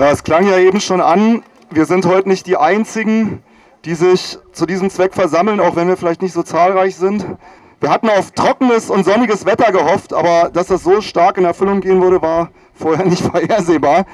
Ja, es klang ja eben schon an, wir sind heute nicht die Einzigen, die sich zu diesem Zweck versammeln, auch wenn wir vielleicht nicht so zahlreich sind. Wir hatten auf trockenes und sonniges Wetter gehofft, aber dass das so stark in Erfüllung gehen würde, war vorher nicht vorhersehbar.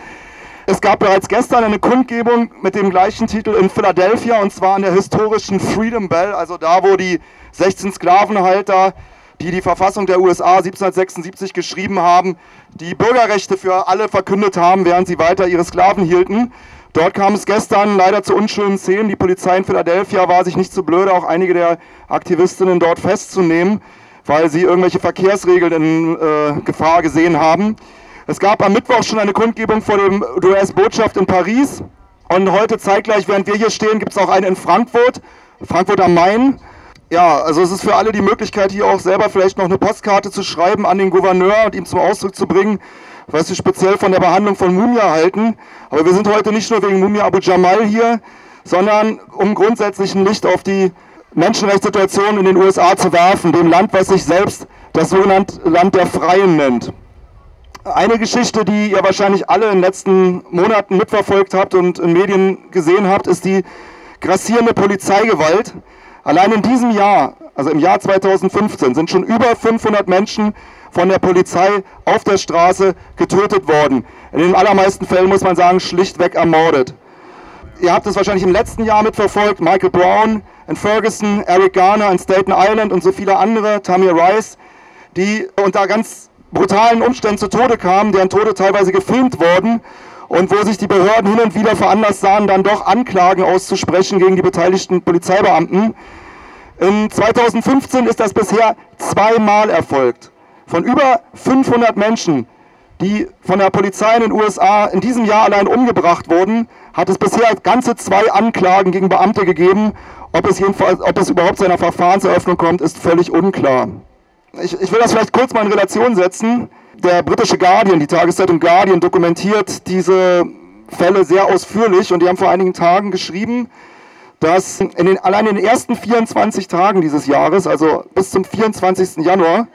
Es gab bereits gestern eine Kundgebung mit dem gleichen Titel in Philadelphia und zwar an der historischen Freedom Bell, also da, wo die 16 Sklavenhalter, die die Verfassung der USA 1776 geschrieben haben, die Bürgerrechte für alle verkündet haben, während sie weiter ihre Sklaven hielten. Dort kam es gestern leider zu unschönen Szenen. Die Polizei in Philadelphia war sich nicht zu so blöde, auch einige der Aktivistinnen dort festzunehmen, weil sie irgendwelche Verkehrsregeln in äh, Gefahr gesehen haben. Es gab am Mittwoch schon eine Kundgebung vor dem US-Botschaft in Paris. Und heute zeitgleich, während wir hier stehen, gibt es auch eine in Frankfurt, Frankfurt am Main. Ja, also es ist für alle die Möglichkeit, hier auch selber vielleicht noch eine Postkarte zu schreiben an den Gouverneur und ihm zum Ausdruck zu bringen, was sie speziell von der Behandlung von Mumia halten. Aber wir sind heute nicht nur wegen Mumia Abu Jamal hier, sondern um grundsätzlich ein Licht auf die Menschenrechtssituation in den USA zu werfen, dem Land, was sich selbst das sogenannte Land der Freien nennt. Eine Geschichte, die ihr wahrscheinlich alle in den letzten Monaten mitverfolgt habt und in Medien gesehen habt, ist die grassierende Polizeigewalt. Allein in diesem Jahr, also im Jahr 2015, sind schon über 500 Menschen von der Polizei auf der Straße getötet worden. In den allermeisten Fällen muss man sagen, schlichtweg ermordet. Ihr habt es wahrscheinlich im letzten Jahr mitverfolgt, Michael Brown in Ferguson, Eric Garner in Staten Island und so viele andere, Tamir Rice, die unter ganz brutalen Umständen zu Tode kamen, deren Tode teilweise gefilmt wurden und wo sich die Behörden hin und wieder veranlasst sahen, dann doch Anklagen auszusprechen gegen die beteiligten Polizeibeamten. In 2015 ist das bisher zweimal erfolgt. Von über 500 Menschen, die von der Polizei in den USA in diesem Jahr allein umgebracht wurden, hat es bisher ganze zwei Anklagen gegen Beamte gegeben. Ob es, jedenfalls, ob es überhaupt zu einer Verfahrenseröffnung kommt, ist völlig unklar. Ich, ich will das vielleicht kurz mal in Relation setzen. Der britische Guardian, die Tageszeitung Guardian, dokumentiert diese Fälle sehr ausführlich und die haben vor einigen Tagen geschrieben, dass in den, allein in den ersten 24 Tagen dieses Jahres, also bis zum 24. Januar,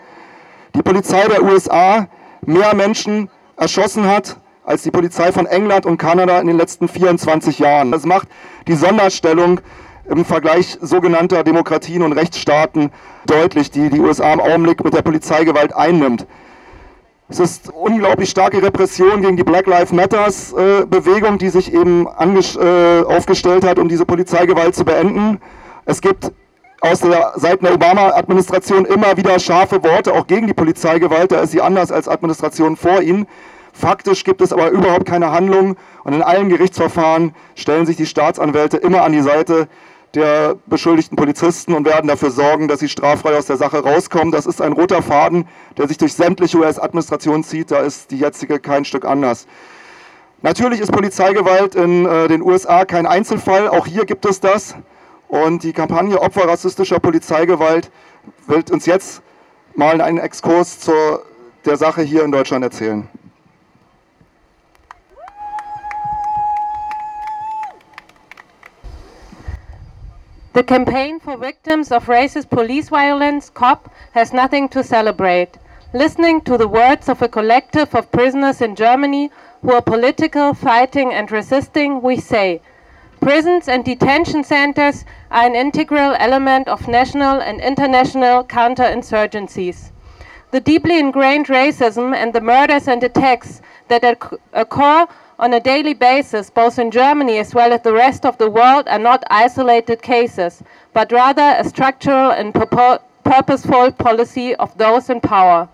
die Polizei der USA mehr Menschen erschossen hat als die Polizei von England und Kanada in den letzten 24 Jahren. Das macht die Sonderstellung im Vergleich sogenannter Demokratien und Rechtsstaaten deutlich, die die USA im Augenblick mit der Polizeigewalt einnimmt. Es ist unglaublich starke Repression gegen die Black Lives Matters äh, Bewegung, die sich eben äh, aufgestellt hat, um diese Polizeigewalt zu beenden. Es gibt aus der Seiten der Obama-Administration immer wieder scharfe Worte, auch gegen die Polizeigewalt. Da ist sie anders als Administration vor ihnen. Faktisch gibt es aber überhaupt keine Handlung und in allen Gerichtsverfahren stellen sich die Staatsanwälte immer an die Seite der beschuldigten Polizisten und werden dafür sorgen, dass sie straffrei aus der Sache rauskommen. Das ist ein roter Faden, der sich durch sämtliche US-Administrationen zieht. Da ist die jetzige kein Stück anders. Natürlich ist Polizeigewalt in äh, den USA kein Einzelfall. Auch hier gibt es das. Und die Kampagne Opfer rassistischer Polizeigewalt wird uns jetzt mal einen Exkurs zur der Sache hier in Deutschland erzählen. The campaign for victims of racist police violence, COP, has nothing to celebrate. Listening to the words of a collective of prisoners in Germany who are political, fighting, and resisting, we say prisons and detention centers are an integral element of national and international counterinsurgencies. The deeply ingrained racism and the murders and attacks that occur on a daily basis, both in Germany as well as the rest of the world, are not isolated cases, but rather a structural and purposeful policy of those in power.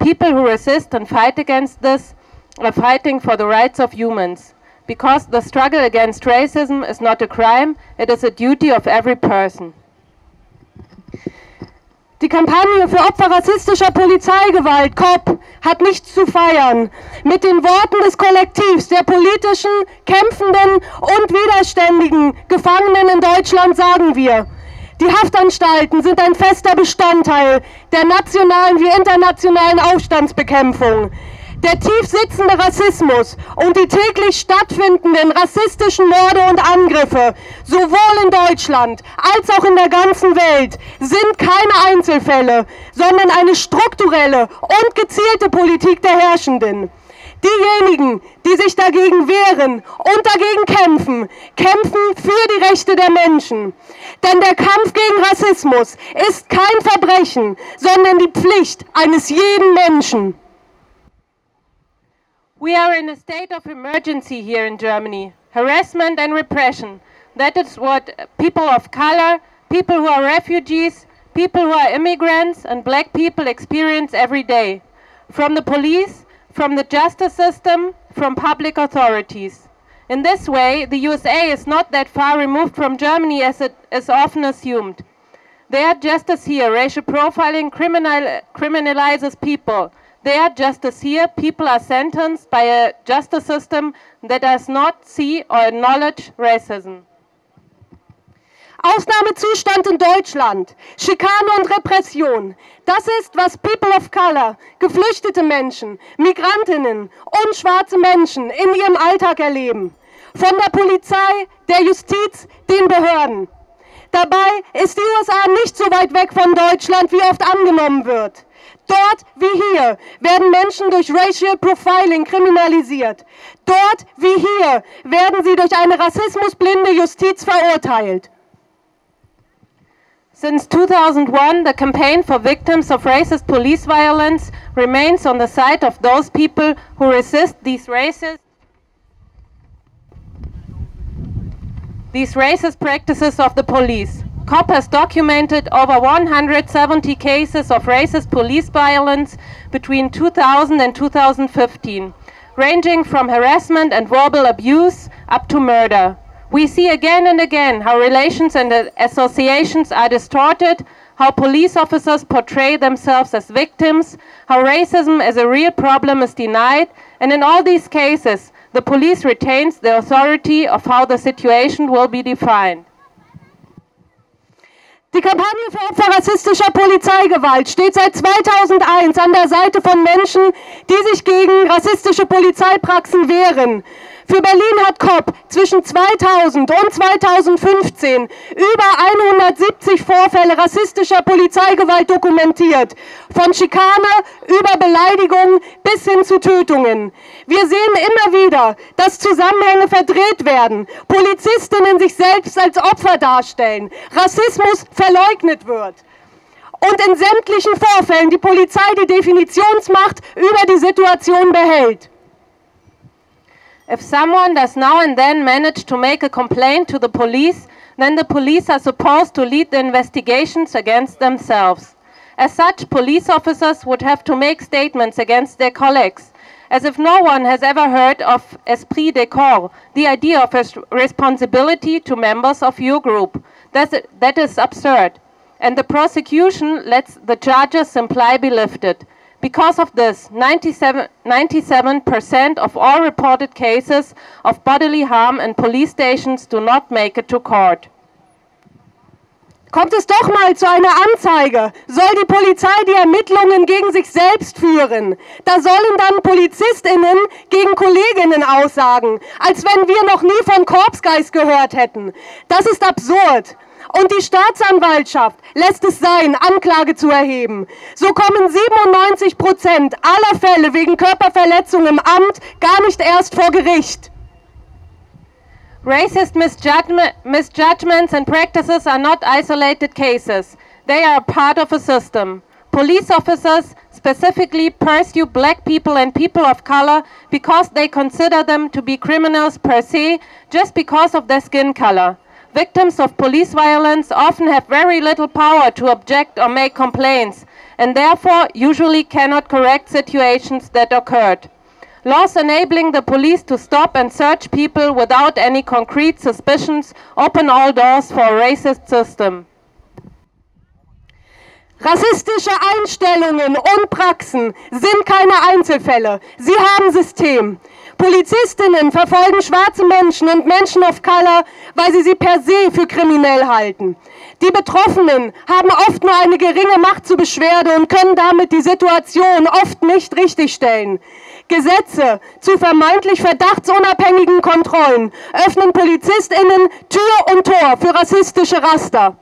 People who resist and fight against this are fighting for the rights of humans. Because the struggle against racism is not a crime, it is a duty of every person. Die Kampagne für Opfer rassistischer Polizeigewalt, COP, hat nichts zu feiern. Mit den Worten des Kollektivs der politischen, kämpfenden und widerständigen Gefangenen in Deutschland sagen wir, die Haftanstalten sind ein fester Bestandteil der nationalen wie internationalen Aufstandsbekämpfung. Der tief sitzende Rassismus und die täglich stattfindenden rassistischen Morde und Angriffe, sowohl in Deutschland als auch in der ganzen Welt, sind keine Einzelfälle, sondern eine strukturelle und gezielte Politik der Herrschenden. Diejenigen, die sich dagegen wehren und dagegen kämpfen, kämpfen für die Rechte der Menschen. Denn der Kampf gegen Rassismus ist kein Verbrechen, sondern die Pflicht eines jeden Menschen. We are in a state of emergency here in Germany. Harassment and repression. That is what people of color, people who are refugees, people who are immigrants, and black people experience every day. From the police, from the justice system, from public authorities. In this way, the USA is not that far removed from Germany as it is often assumed. There, just as here, racial profiling criminal, criminalizes people. Their justice here, people are sentenced by a justice system that does not see or acknowledge racism. Ausnahmezustand in Deutschland, Schikane und Repression. Das ist, was People of Color, geflüchtete Menschen, Migrantinnen und schwarze Menschen in ihrem Alltag erleben. Von der Polizei, der Justiz, den Behörden. Dabei ist die USA nicht so weit weg von Deutschland, wie oft angenommen wird. Dort wie hier werden Menschen durch Racial Profiling kriminalisiert. Dort wie hier werden sie durch eine rassismusblinde Justiz verurteilt. Since 2001, the campaign for victims of racist police violence remains on the side of those people who resist these racist these racist practices of the police. COP has documented over 170 cases of racist police violence between 2000 and 2015, ranging from harassment and verbal abuse up to murder. We see again and again how relations and associations are distorted, how police officers portray themselves as victims, how racism as a real problem is denied, and in all these cases, the police retains the authority of how the situation will be defined. Die Kampagne für Opfer rassistischer Polizeigewalt steht seit 2001 an der Seite von Menschen, die sich gegen rassistische Polizeipraxen wehren. Für Berlin hat COP zwischen 2000 und 2015 über 170 Vorfälle rassistischer Polizeigewalt dokumentiert. Von Schikane über Beleidigung bis hin zu Tötungen. Wir sehen immer wieder, dass Zusammenhänge verdreht werden, Polizistinnen sich selbst als Opfer darstellen, Rassismus verleugnet wird und in sämtlichen Vorfällen die Polizei die Definitionsmacht über die Situation behält. If someone does now and then manage to make a complaint to the police, then the police are supposed to lead the investigations against themselves. As such, police officers would have to make statements against their colleagues, as if no one has ever heard of esprit de corps, the idea of res- responsibility to members of your group. That's, that is absurd. And the prosecution lets the charges simply be lifted. Because of this, 97, 97% of all reported cases of bodily harm in police stations do not make it to court. Kommt es doch mal zu einer Anzeige, soll die Polizei die Ermittlungen gegen sich selbst führen. Da sollen dann Polizistinnen gegen Kolleginnen aussagen, als wenn wir noch nie von Korpsgeist gehört hätten. Das ist absurd. Und die Staatsanwaltschaft lässt es sein, Anklage zu erheben. So kommen 97 Prozent aller Fälle wegen Körperverletzung im Amt gar nicht erst vor Gericht. Racist misjudgment, misjudgments and practices are not isolated cases. They are part of a system. Police officers specifically pursue black people and people of color because they consider them to be criminals per se just because of their skin color. Victims of police violence often have very little power to object or make complaints and therefore usually cannot correct situations that occurred. Laws enabling the police to stop and search people without any concrete suspicions open all doors for a racist system. Rassistische Einstellungen und Praxen sind keine Einzelfälle, sie haben System. Polizistinnen verfolgen schwarze Menschen und Menschen of Color, weil sie sie per se für kriminell halten. Die Betroffenen haben oft nur eine geringe Macht zur Beschwerde und können damit die Situation oft nicht richtigstellen. Gesetze zu vermeintlich verdachtsunabhängigen Kontrollen öffnen PolizistInnen Tür und Tor für rassistische Raster.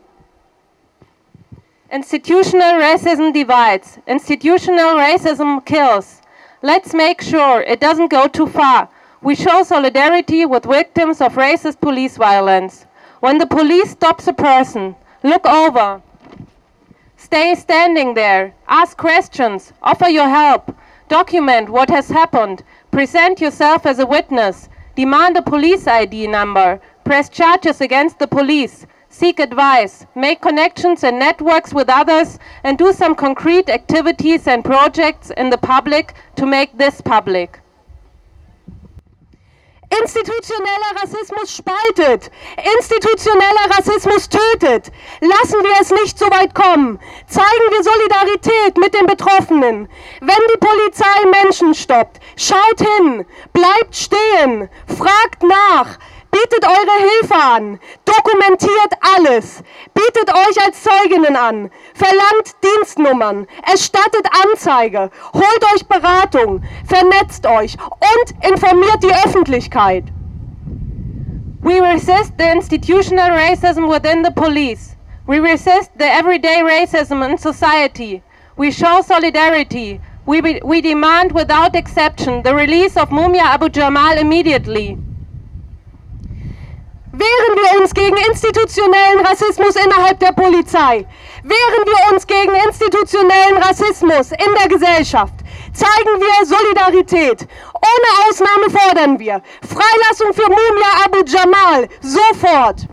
Institutional racism divides. Institutional racism kills. Let's make sure it doesn't go too far. We show solidarity with victims of racist police violence. When the police stops a person, look over. Stay standing there. Ask questions. Offer your help. Document what has happened. Present yourself as a witness. Demand a police ID number. Press charges against the police. Seek advice. Make connections and networks with others and do some concrete activities and projects in the public to make this public. Institutioneller Rassismus spaltet. Institutioneller Rassismus tötet. Lassen wir es nicht so weit kommen. Zeigen wir Solidarität mit den Betroffenen. Wenn die Polizei Menschen stoppt, schaut hin, bleibt stehen, fragt nach, Bietet eure Hilfe an, dokumentiert alles, bietet euch als Zeuginnen an, verlangt Dienstnummern, erstattet Anzeige, holt euch Beratung, vernetzt euch und informiert die Öffentlichkeit. We resist the institutional racism within the police. We resist the everyday racism in society. We show solidarity. We, we demand without exception the release of Mumia Abu Jamal immediately. Wehren wir uns gegen institutionellen Rassismus innerhalb der Polizei. Wehren wir uns gegen institutionellen Rassismus in der Gesellschaft. Zeigen wir Solidarität. Ohne Ausnahme fordern wir Freilassung für Mumia Abu Jamal sofort.